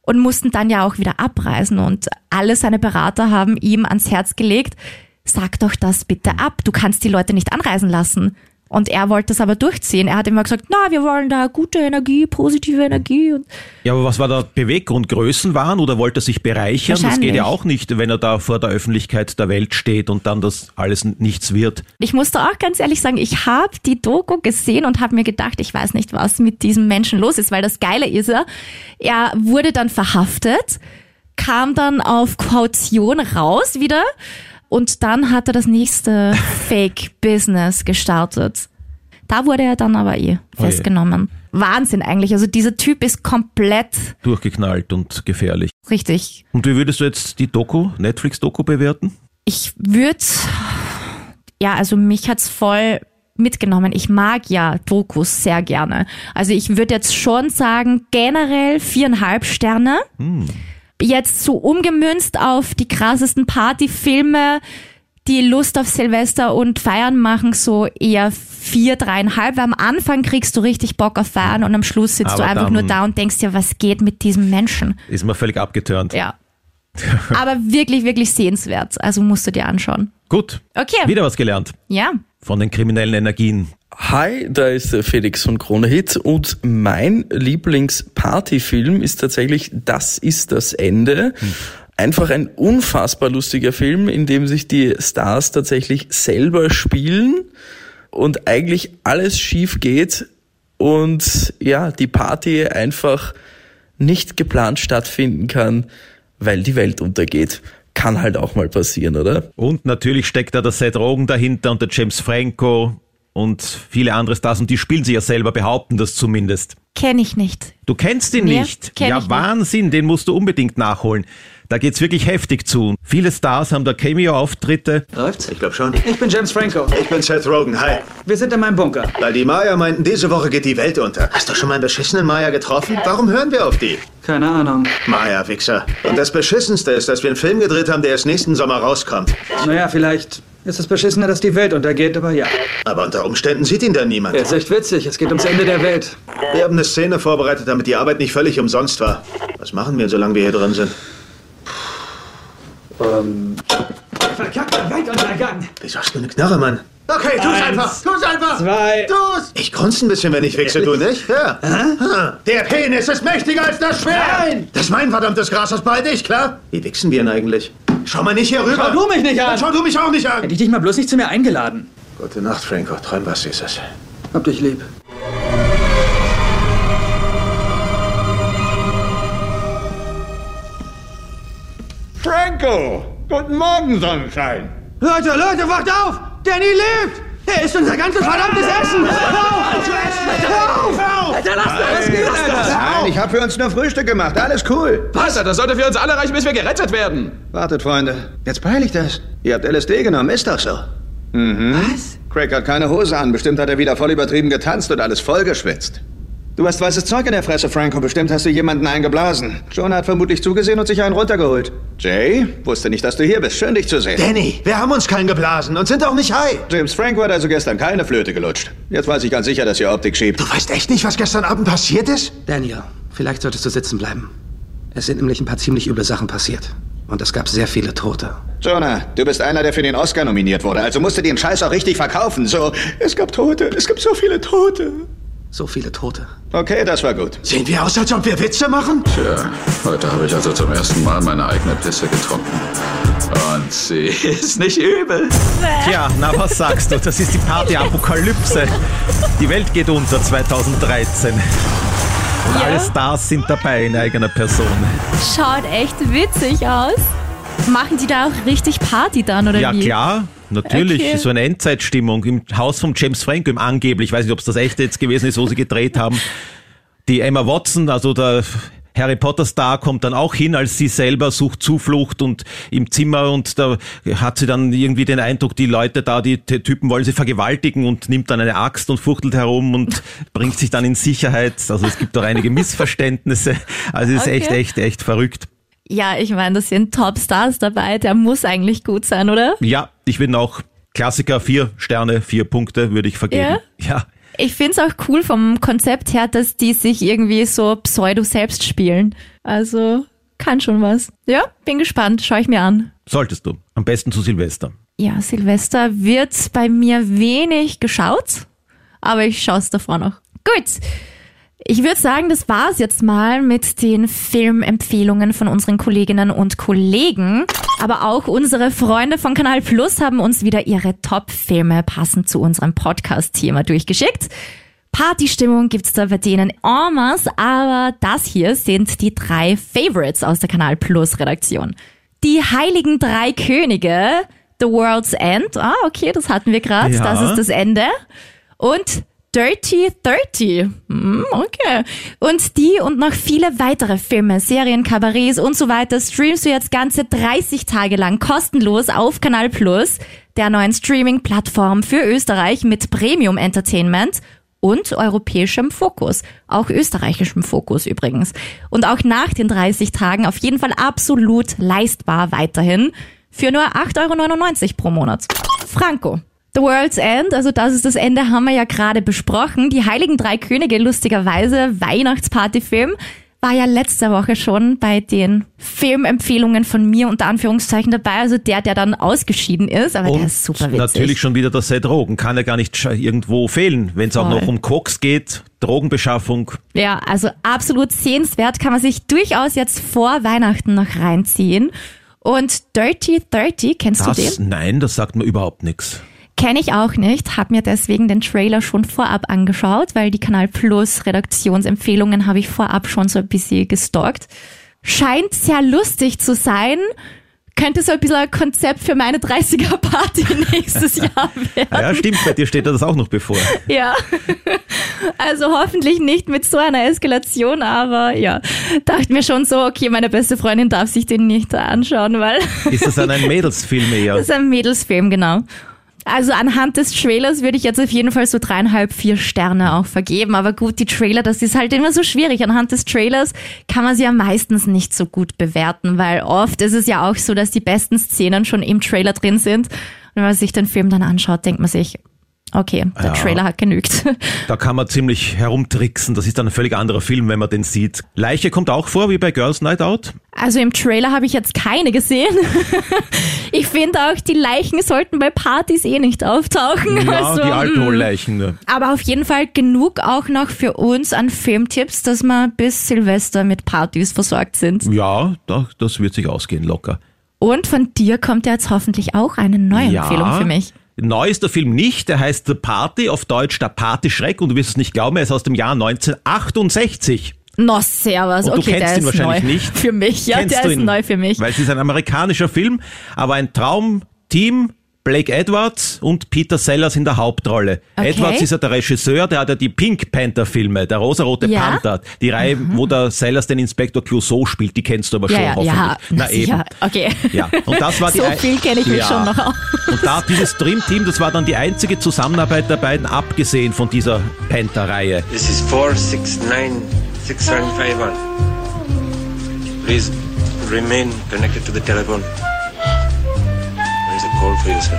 und mussten dann ja auch wieder abreisen. Und alle seine Berater haben ihm ans Herz gelegt, sag doch das bitte ab, du kannst die Leute nicht anreisen lassen. Und er wollte es aber durchziehen. Er hat immer gesagt, na, wir wollen da gute Energie, positive Energie. Ja, aber was war der Beweggrund? Größenwahn oder wollte er sich bereichern? Das geht ja auch nicht, wenn er da vor der Öffentlichkeit der Welt steht und dann das alles nichts wird. ich musste auch ganz ehrlich sagen, ich habe die Doku gesehen und habe mir gedacht, ich weiß nicht, was mit diesem Menschen los ist, weil das Geile ist er, er wurde dann verhaftet, kam dann auf Kaution raus wieder und dann hat er das nächste Fake-Business gestartet. Da wurde er dann aber eh Oh festgenommen. Wahnsinn eigentlich. Also dieser Typ ist komplett Durchgeknallt und gefährlich. richtig. Und wie würdest du jetzt die Doku, Netflix-Doku bewerten? Ich würde, ja, also mich hat's voll mitgenommen. Ich mag ja Dokus sehr gerne. Also ich würde jetzt schon sagen, generell viereinhalb Sterne. Jetzt so umgemünzt auf die krassesten Partyfilme, die Lust auf Silvester und Feiern machen, so eher vier, dreieinhalb. Weil am Anfang kriegst du richtig Bock auf Feiern und am Schluss sitzt Aber du einfach nur da und denkst dir, was geht mit diesem Menschen? Ist mir völlig abgeturnt. Ja. Aber wirklich, wirklich sehenswert. Also musst du dir anschauen. Gut. Okay. Wieder was gelernt Ja. von den kriminellen Energien. Hi, da ist der Felix von Krone Hit und mein Lieblingspartyfilm ist tatsächlich Das ist das Ende. Einfach ein unfassbar lustiger Film, in dem sich die Stars tatsächlich selber spielen und eigentlich alles schief geht und ja, die Party einfach nicht geplant stattfinden kann, weil die Welt untergeht. Kann halt auch mal passieren, oder? Und natürlich steckt da der Seth Rogen dahinter und der James Franco und viele andere Stars und die spielen sich ja selber, behaupten das zumindest. Kenne ich nicht. Du kennst ihn Nee, nicht. kenn ja, ich nicht. Wahnsinn, den musst du unbedingt nachholen. Da geht's wirklich heftig zu. Viele Stars haben da Cameo-Auftritte. Läuft's? Ich glaube schon. Ich bin James Franco. Ich bin Seth Rogen. Hi. Wir sind in meinem Bunker. Weil die Maya meinten, diese Woche geht die Welt unter. Hast du schon mal einen beschissenen Maya getroffen? Warum hören wir auf die? Keine Ahnung. Maya, Wichser. Und das Beschissenste ist, dass wir einen Film gedreht haben, der erst nächsten Sommer rauskommt. Naja, vielleicht ist es beschissener, dass die Welt untergeht, aber ja. Aber unter Umständen sieht ihn da niemand. Er ist echt witzig. Es geht ums Ende der Welt. Wir haben eine Szene vorbereitet, damit die Arbeit nicht völlig umsonst war. Was machen wir, solange wir hier drin sind? Ähm. Verkackter Weltuntergang. Wieso hast du eine Knarre, Mann? Okay, tu's Eins, einfach. Tu's einfach. zwei. Tu's. Ich grunze ein bisschen, wenn ich wichse, du nicht? Ja. Ah, Der Penis ist mächtiger als das Schwert. Nein. Das ist mein verdammtes Gras, das bald ich, klar? Wie wichsen wir denn eigentlich? Schau mal nicht hier rüber. Schau du mich nicht an. Dann schau du mich auch nicht an. Hätte ich dich mal bloß nicht zu mir eingeladen. Gute Nacht, Franco. Träum was Süßes. Hab dich lieb. Franco! Guten Morgen, Sonnenschein! Leute, Leute, wacht auf! Danny lebt! Er isst unser ganzes verdammtes Essen! Hör auf! zu essen! Hör auf! Alter, lass mal, was geht, Alter? Nein, ich habe für uns nur Frühstück gemacht. Alles cool. Was? Das sollte für uns alle reichen, bis wir gerettet werden. Wartet, Freunde. Jetzt peile ich das. Ihr habt LSD genommen, ist doch so. Mhm. Was? Craig hat keine Hose an. Bestimmt hat er wieder voll übertrieben getanzt und alles vollgeschwitzt. Du hast weißes Zeug in der Fresse, Franco. Bestimmt hast du jemanden eingeblasen. Jonah hat vermutlich zugesehen und sich einen runtergeholt. Jay, wusste nicht, dass du hier bist. Schön, dich zu sehen. Danny, wir haben uns keinen geblasen und sind auch nicht high. James Franco hat also gestern keine Flöte gelutscht. Jetzt weiß ich ganz sicher, dass ihr Optik schiebt. Du weißt echt nicht, was gestern Abend passiert ist? Daniel, vielleicht solltest du sitzen bleiben. Es sind nämlich ein paar ziemlich üble Sachen passiert. Und es gab sehr viele Tote. Jonah, du bist einer, der für den Oscar nominiert wurde. Also musst du den Scheiß auch richtig verkaufen. So, es gab Tote. Es gibt so viele Tote. So viele Tote. Okay, das war gut. Sehen wir aus, als ob wir Witze machen? Tja, heute habe ich also zum ersten Mal meine eigene Pisse getrunken. Und sie ist nicht übel. Tja, na was sagst du? Das ist die Party-Apokalypse. Die Welt geht unter 2013. Und Ja. alle Stars sind dabei in eigener Person. Schaut echt witzig aus. Machen die da auch richtig Party dann, oder ja wie? klar, natürlich. Okay. So eine Endzeitstimmung im Haus von James Franco, im angeblich, ich weiß nicht, ob es das echte jetzt gewesen ist, wo sie gedreht haben. Die Emma Watson, also der Harry Potter Star kommt dann auch hin, als sie selber sucht Zuflucht und im Zimmer und da hat sie dann irgendwie den Eindruck, die Leute da, die Typen wollen sie vergewaltigen und nimmt dann eine Axt und fuchtelt herum und bringt sich dann in Sicherheit. Also es gibt auch einige Missverständnisse. Also es ist echt, Okay. echt, echt verrückt. Ja, ich meine, das sind Top-Stars dabei. Der muss eigentlich gut sein, oder? Ja, ich würde auch Klassiker, vier Sterne, vier Punkte würde ich vergeben. Ja. Ich find's auch cool vom Konzept her, dass die sich irgendwie so pseudo selbst spielen. Also kann schon was. Ja, bin gespannt. Schau ich mir an. Solltest du. Am besten zu Silvester. Ja, Silvester wird bei mir wenig geschaut, aber ich schaue es davor noch. Gut. Ich würde sagen, das war's jetzt mal mit den Filmempfehlungen von unseren Kolleginnen und Kollegen. Aber auch unsere Freunde von Kanal Plus haben uns wieder ihre Top-Filme passend zu unserem Podcast-Thema durchgeschickt. Partystimmung gibt's da bei denen en masse, aber das hier sind die drei Favorites aus der Kanal Plus Redaktion. Die Heiligen Drei Könige, The World's End, ah, okay, das hatten wir gerade, Ja. das ist das Ende. Und Dirty 30. Hm, okay. Und die und noch viele weitere Filme, Serien, Kabarets und so weiter streamst du jetzt ganze 30 Tage lang kostenlos auf Kanal Plus, der neuen Streaming-Plattform für Österreich mit Premium Entertainment und europäischem Fokus. Auch österreichischem Fokus übrigens. Und auch nach den 30 Tagen auf jeden Fall absolut leistbar weiterhin für nur 8,99 Euro pro Monat. Franco. The World's End, also das ist das Ende, haben wir ja gerade besprochen. Die Heiligen Drei Könige, lustigerweise, Weihnachtspartyfilm, war ja letzte Woche schon bei den Filmempfehlungen von mir unter Anführungszeichen dabei. Also der, der dann ausgeschieden ist, aber der ist super witzig. Natürlich schon wieder der Seth Rogen. Kann ja gar nicht irgendwo fehlen, wenn es auch noch um Koks geht, Drogenbeschaffung. Ja, also absolut sehenswert, kann man sich durchaus jetzt vor Weihnachten noch reinziehen. Und Dirty 30, kennst du den? Das, nein, das sagt mir überhaupt nichts. Kenne ich auch nicht, habe mir deswegen den Trailer schon vorab angeschaut, weil die Kanal Plus Redaktionsempfehlungen habe ich vorab schon so ein bisschen gestalkt. Scheint sehr lustig zu sein. Könnte so ein bisschen ein Konzept für meine 30er Party nächstes Jahr werden. Ah Ja, stimmt, bei dir steht das auch noch bevor. Ja. Also hoffentlich nicht mit so einer Eskalation, aber ja, dachte mir schon so, okay, meine beste Freundin darf sich den nicht anschauen, weil Ist das dann ein Mädelsfilm eher? das ist ein Mädelsfilm, genau. Also anhand des Trailers würde ich jetzt auf jeden Fall so dreieinhalb, vier Sterne auch vergeben. Aber gut, die Trailer, das ist halt immer so schwierig. Anhand des Trailers kann man sie ja meistens nicht so gut bewerten, weil oft ist es ja auch so, dass die besten Szenen schon im Trailer drin sind. Und wenn man sich den Film dann anschaut, denkt man sich, Okay, der Ja. Trailer hat genügt. Da kann man ziemlich herumtricksen. Das ist dann ein völlig anderer Film, wenn man den sieht. Leiche kommt auch vor, wie bei Girls Night Out. Also im Trailer habe ich jetzt keine gesehen. ich finde auch, die Leichen sollten bei Partys eh nicht auftauchen. Ja, also, die mm. Alkoholleichen. ne. Aber auf jeden Fall genug auch noch für uns an Filmtipps, dass wir bis Silvester mit Partys versorgt sind. Ja, da, das wird sich ausgehen, locker. Und von dir kommt ja jetzt hoffentlich auch eine neue Empfehlung für mich. Neu ist der Film nicht, der heißt The Party, auf Deutsch der Partyschreck und du wirst es nicht glauben, er ist aus dem Jahr 1968. No, servus. Und du okay, kennst der ihn ist wahrscheinlich neu. nicht. Für mich, ja, Kennst der ist ihn? neu für mich. Weil es ist ein amerikanischer Film, aber ein Traumteam. Blake Edwards und Peter Sellers in der Hauptrolle. Okay. Edwards ist ja der Regisseur, der hat ja die Pink Panther Filme, der rosarote Ja. Panther, die Reihe, wo der Sellers den Inspektor Clouseau spielt, die kennst du aber Ja, schon ja, hoffentlich. ja, Na sicher. eben. Okay. Ja, und das war die So viel kenne ich mich schon noch aus. Und da dieses Dream-Team, das war dann die einzige Zusammenarbeit der beiden, abgesehen von dieser Panther-Reihe. This is 469-6151. Please remain connected to the telephone. For you, sir.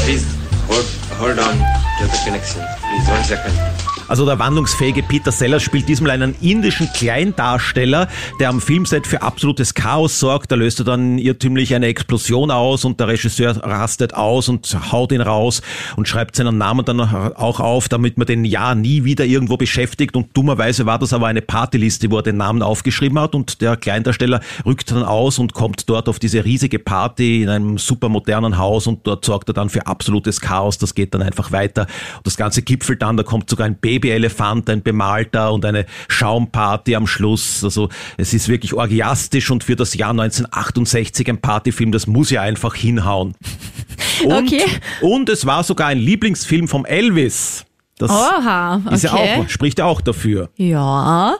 Please hold, hold on to the connection. Please, one second. Also der wandlungsfähige Peter Sellers spielt diesmal einen indischen Kleindarsteller, der am Filmset für absolutes Chaos sorgt. Da löst er dann irrtümlich eine Explosion aus und der Regisseur rastet aus und haut ihn raus und schreibt seinen Namen dann auch auf, damit man den ja nie wieder irgendwo beschäftigt. Und dummerweise war das aber eine Partyliste, wo er den Namen aufgeschrieben hat und der Kleindarsteller rückt dann aus und kommt dort auf diese riesige Party in einem supermodernen Haus und dort sorgt er dann für absolutes Chaos. Das geht dann einfach weiter. Und das Ganze gipfelt dann, da kommt sogar ein Babyelefant, ein bemalter und eine Schaumparty am Schluss. Also es ist wirklich orgiastisch und für das Jahr 1968 ein Partyfilm, das muss ja einfach hinhauen. Und, Okay. und es war sogar ein Lieblingsfilm vom Elvis. Das Oha, ist ja okay. auch, spricht ja auch dafür. Ja.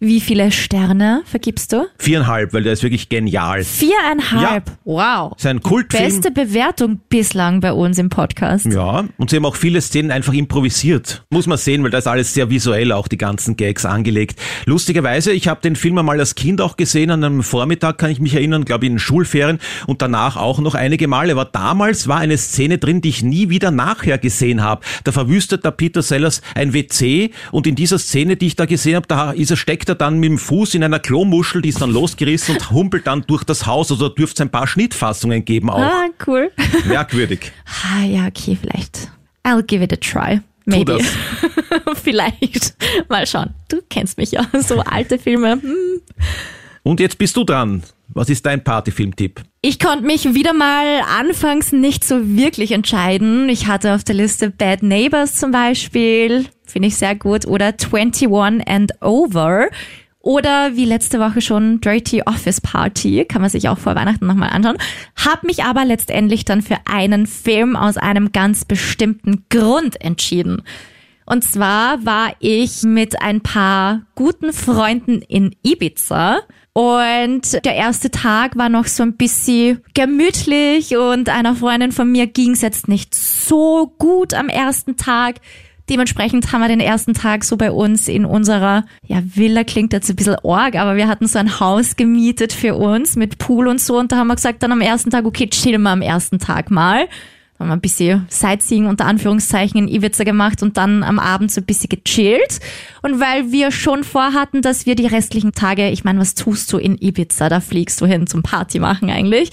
Wie viele Sterne vergibst du? Viereinhalb, weil der ist wirklich genial. Viereinhalb. Wow. Ist ein Kultfilm. Beste Bewertung bislang bei uns im Podcast. Ja, und sie haben auch viele Szenen einfach improvisiert. Muss man sehen, weil da ist alles sehr visuell, auch die ganzen Gags angelegt. Lustigerweise, ich habe den Film einmal als Kind auch gesehen, an einem Vormittag kann ich mich erinnern, glaube ich in Schulferien und danach auch noch einige Male. Aber damals war eine Szene drin, die ich nie wieder nachher gesehen habe. Da verwüstet der Peter Sellers ein WC und in dieser Szene, die ich da gesehen habe, da ist er, steckt er dann mit dem Fuß in einer Klomuschel, die ist dann losgerissen und humpelt dann durch das Haus. Also da dürfte es ein paar Schnittfassungen geben auch. Ah, cool. Merkwürdig. Ah, ja, okay, vielleicht. I'll give it a try. Maybe. vielleicht. Mal schauen. Du kennst mich ja. So alte Filme. Hm. Und jetzt bist du dran. Was ist dein Partyfilmtipp? Ich konnte mich wieder mal anfangs nicht so wirklich entscheiden. Ich hatte auf der Liste Bad Neighbors zum Beispiel, finde ich sehr gut, oder 21 and Over. Oder wie letzte Woche schon Dirty Office Party, kann man sich auch vor Weihnachten nochmal anschauen. Hab mich aber letztendlich dann für einen Film aus einem ganz bestimmten Grund entschieden. Und zwar war ich mit ein paar guten Freunden in Ibiza und der erste Tag war noch so ein bisschen gemütlich und einer Freundin von mir ging es jetzt nicht so gut am ersten Tag. Dementsprechend haben wir den ersten Tag so bei uns in unserer, ja, Villa klingt jetzt ein bisschen org, aber wir hatten so ein Haus gemietet für uns mit Pool und so und da haben wir gesagt dann am ersten Tag, okay, chillen wir am ersten Tag mal. Haben wir ein bisschen Sightseeing unter Anführungszeichen in Ibiza gemacht und dann am Abend so ein bisschen gechillt. Und weil wir schon vorhatten, dass wir die restlichen Tage, ich meine, was tust du in Ibiza? Da fliegst du hin zum Party machen eigentlich.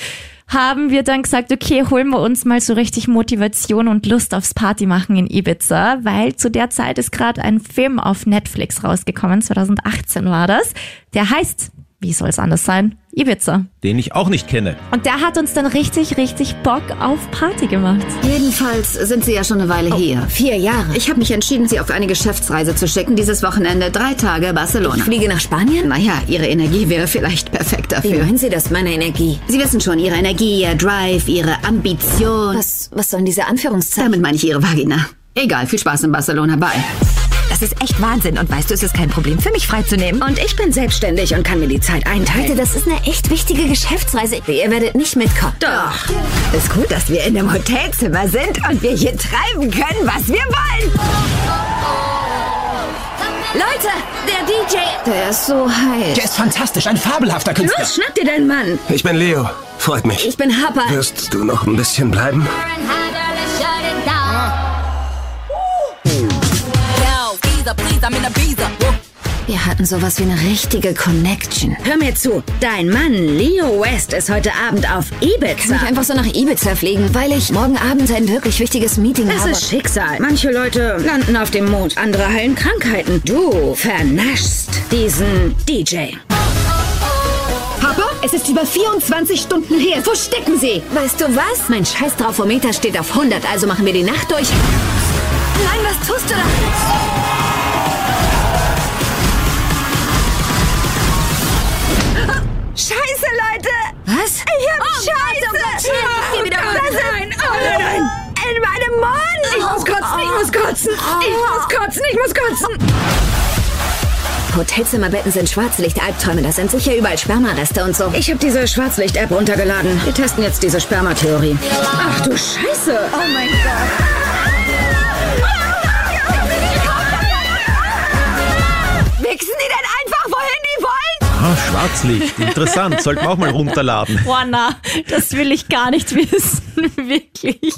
Haben wir dann gesagt, okay, holen wir uns mal so richtig Motivation und Lust aufs Party machen in Ibiza, weil zu der Zeit ist gerade ein Film auf Netflix rausgekommen, 2018 war das. Der heißt, wie soll es anders sein? Ibiza. Den ich auch nicht kenne. Und der hat uns dann richtig, richtig Bock auf Party gemacht. Jedenfalls sind Sie ja schon eine Weile hier. Vier Jahre. Ich habe mich entschieden, Sie auf eine Geschäftsreise zu schicken. Dieses Wochenende drei Tage Barcelona. Ich fliege nach Spanien? Naja, Ihre Energie wäre vielleicht perfekt Wie dafür. meinen Sie das, meine Energie? Sie wissen schon, Ihre Energie, Ihr Drive, Ihre Ambition. Was, was sollen diese Anführungszeichen? Damit meine ich Ihre Vagina. Egal, viel Spaß in Barcelona. Bye. Das ist echt Wahnsinn. Und weißt du, es ist kein Problem für mich freizunehmen. Und ich bin selbstständig und kann mir die Zeit einteilen. Leute, das ist eine echt wichtige Geschäftsreise. Ihr werdet nicht mitkommen. Doch. Ist gut, dass wir in einem Hotelzimmer sind und wir hier treiben können, was wir wollen. Leute, der DJ... Der ist so heiß. Der ist fantastisch, ein fabelhafter Künstler. Los, schnapp dir deinen Mann. Ich bin Leo. Freut mich. Ich bin Harper. Wirst du noch ein bisschen bleiben? Wir hatten sowas wie eine richtige Connection. Hör mir zu. Dein Mann Leo West ist heute Abend auf Ibiza. Kann ich einfach so nach Ibiza fliegen, weil ich morgen Abend ein wirklich wichtiges Meeting Das habe. ist Schicksal. Manche Leute landen auf dem Mond, andere heilen Krankheiten. Du vernaschst diesen DJ. Papa, es ist über 24 Stunden her. Wo stecken Sie? Weißt du was? Mein scheiß steht auf 100, also machen wir die Nacht durch. Nein, was tust du da? Nein, oh nein, nein! In meinem Mund! Ich muss kotzen, ich muss kotzen! Ich muss kotzen, ich muss kotzen! Hotelzimmerbetten sind Schwarzlicht-Albträume. Da sind sicher überall Spermareste und so. Ich habe diese Schwarzlicht-App runtergeladen. Wir testen jetzt diese Spermatheorie. Ach du Scheiße! Oh mein Gott! Wichsen die Ah, Schwarzlicht. Interessant. Sollten wir auch mal runterladen. Boah, na, das will ich gar nicht wissen. Wirklich.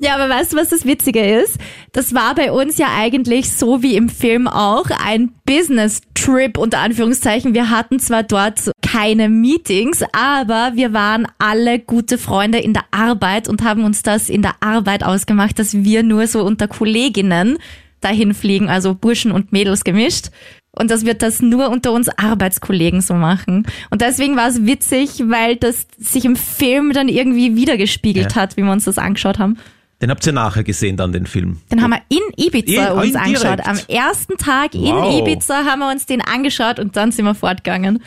Ja, aber weißt du, was das Witzige ist? Das war bei uns ja eigentlich so wie im Film auch ein Business-Trip unter Anführungszeichen. Wir hatten zwar dort keine Meetings, aber wir waren alle gute Freunde in der Arbeit und haben uns das in der Arbeit ausgemacht, dass wir nur so unter Kolleginnen dahin fliegen, also Burschen und Mädels gemischt. Und dass wir das nur unter uns Arbeitskollegen so machen. Und deswegen war es witzig, weil das sich im Film dann irgendwie wiedergespiegelt Ja. hat, wie wir uns das angeschaut haben. Den habt ihr nachher gesehen, dann den Film. Den haben wir in Ibiza In- uns in angeschaut. Am ersten Tag Wow. in Ibiza haben wir uns den angeschaut und dann sind wir fortgegangen.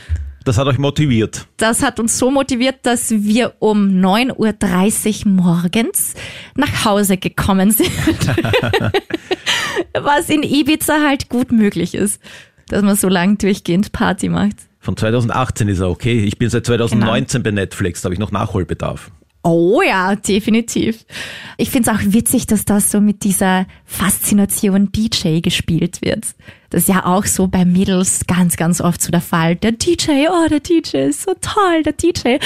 Das hat euch motiviert. Das hat uns so motiviert, dass wir um 9.30 Uhr morgens nach Hause gekommen sind. Was in Ibiza halt gut möglich ist, dass man so lang durchgehend Party macht. Von 2018 ist er okay. Ich bin seit 2019 bei Netflix, da habe ich noch Nachholbedarf. Oh ja, definitiv. Ich find's auch witzig, dass das so mit dieser Faszination DJ gespielt wird. Das ist ja auch so bei Mädels ganz, ganz oft so der Fall. Der DJ, oh, der DJ ist so toll, der DJ.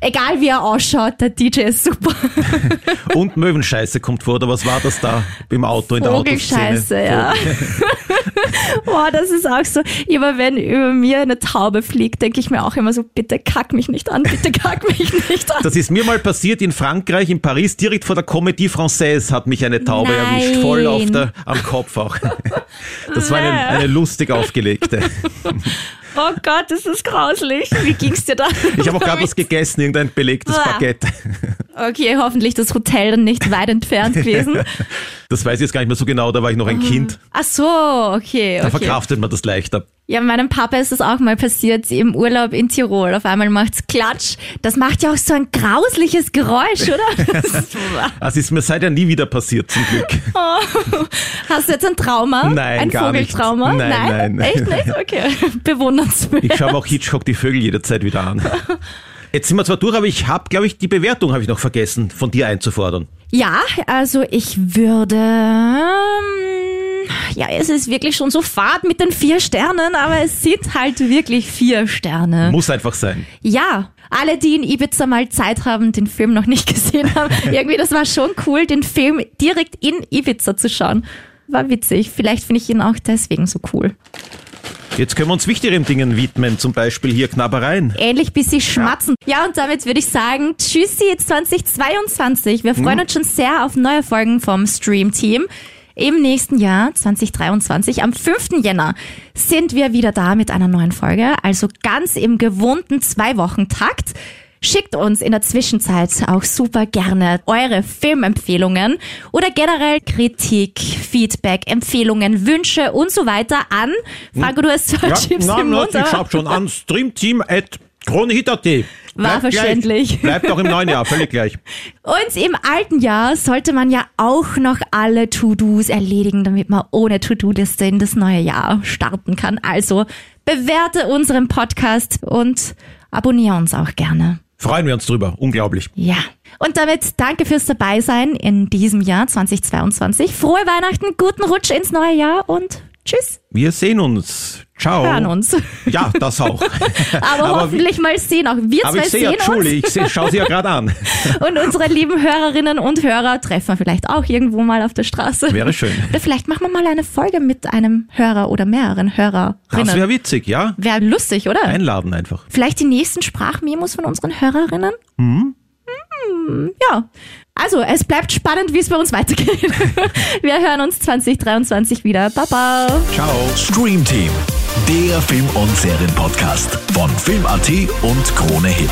Egal wie er ausschaut, der DJ ist super. Und Möwenscheiße kommt vor, oder was war das da im Auto in der Autoszene? Vogelscheiße, ja. Boah, das ist auch so. Immer wenn über mir eine Taube fliegt, denke ich mir auch immer so, bitte kack mich nicht an, bitte kack mich nicht an. Das ist mir mal passiert in Frankreich, in Paris, direkt vor der Comédie Française hat mich eine Taube Nein. erwischt, voll auf der, am Kopf auch. Das war eine, eine lustig aufgelegte. Oh Gott, das ist grauslich. Wie ging's dir da? Ich habe auch gerade was gegessen, irgendein belegtes Uah. Baguette. Okay, hoffentlich das Hotel dann nicht weit entfernt gewesen. Das weiß ich jetzt gar nicht mehr so genau, da war ich noch ein Kind. Ach so, okay, Da okay. verkraftet man das leichter. Ja, meinem Papa ist das auch mal passiert im Urlaub in Tirol. Auf einmal macht's Klatsch. Das macht ja auch so ein grausliches Geräusch, oder? Das ist- Das ist mir seitdem nie wieder passiert, zum Glück. oh. Hast du jetzt ein Trauma? Nein, ein gar nicht. Vogeltrauma? Nein, nein. Echt nicht? Okay. Bewundernswert. Ich schaue mir auch Hitchcock die Vögel jederzeit wieder an. Jetzt sind wir zwar durch, aber ich habe, glaube ich, die Bewertung habe ich noch vergessen, von dir einzufordern. Ja, also ich würde. Ja, es ist wirklich schon so fad mit den vier Sternen, aber es sind halt wirklich vier Sterne. Muss einfach sein. Ja, alle, die in Ibiza mal Zeit haben, den Film noch nicht gesehen haben, irgendwie, das war schon cool, den Film direkt in Ibiza zu schauen. War witzig. Vielleicht finde ich ihn auch deswegen so cool. Jetzt können wir uns wichtigeren Dingen widmen, zum Beispiel hier Knabbereien. Ähnlich bis sie schmatzen. Ja, und damit würde ich sagen, tschüssi 2022. Wir freuen Mhm. uns schon sehr auf neue Folgen vom Stream-Team. Im nächsten Jahr, 2023, am 5. Jänner, sind wir wieder da mit einer neuen Folge. Also ganz im gewohnten Zwei-Wochen-Takt. Schickt uns in der Zwischenzeit auch super gerne eure Filmempfehlungen oder generell Kritik, Feedback, Empfehlungen, Wünsche und so weiter an. Franco, du hast zwar Chips na, im Mund, ich aber- schau schon an streamteam at kronehit.at. War Bleibt verständlich. Gleich. Bleibt auch im neuen Jahr, völlig gleich. Und im alten Jahr sollte man ja auch noch alle To-Dos erledigen, damit man ohne To-Do-Liste in das neue Jahr starten kann. Also bewerte unseren Podcast und abonniere uns auch gerne. Freuen wir uns drüber. Unglaublich. Ja. Und damit danke fürs Dabeisein in diesem Jahr 2022. Frohe Weihnachten, guten Rutsch ins neue Jahr und Tschüss. Wir sehen uns. Ciao. Hören uns. Ja, das auch. Aber, Aber hoffentlich mal sehen auch. Wir Aber zwei ich sehe ja sehen Julie, ich uns. seh, schau sie ja gerade an. Und unsere lieben Hörerinnen und Hörer treffen wir vielleicht auch irgendwo mal auf der Straße. Wäre schön. Oder vielleicht machen wir mal eine Folge mit einem Hörer oder mehreren Hörerinnen. Das wäre witzig, ja? Wäre lustig, oder? Einladen einfach. Vielleicht die nächsten Sprachmemos von unseren Hörerinnen? Hm? Ja. Also, es bleibt spannend, wie es bei uns weitergeht. Wir hören uns 2023 wieder. Baba. Ciao. Stream Team, der Film- und Serienpodcast von Film.at und Krone Hit.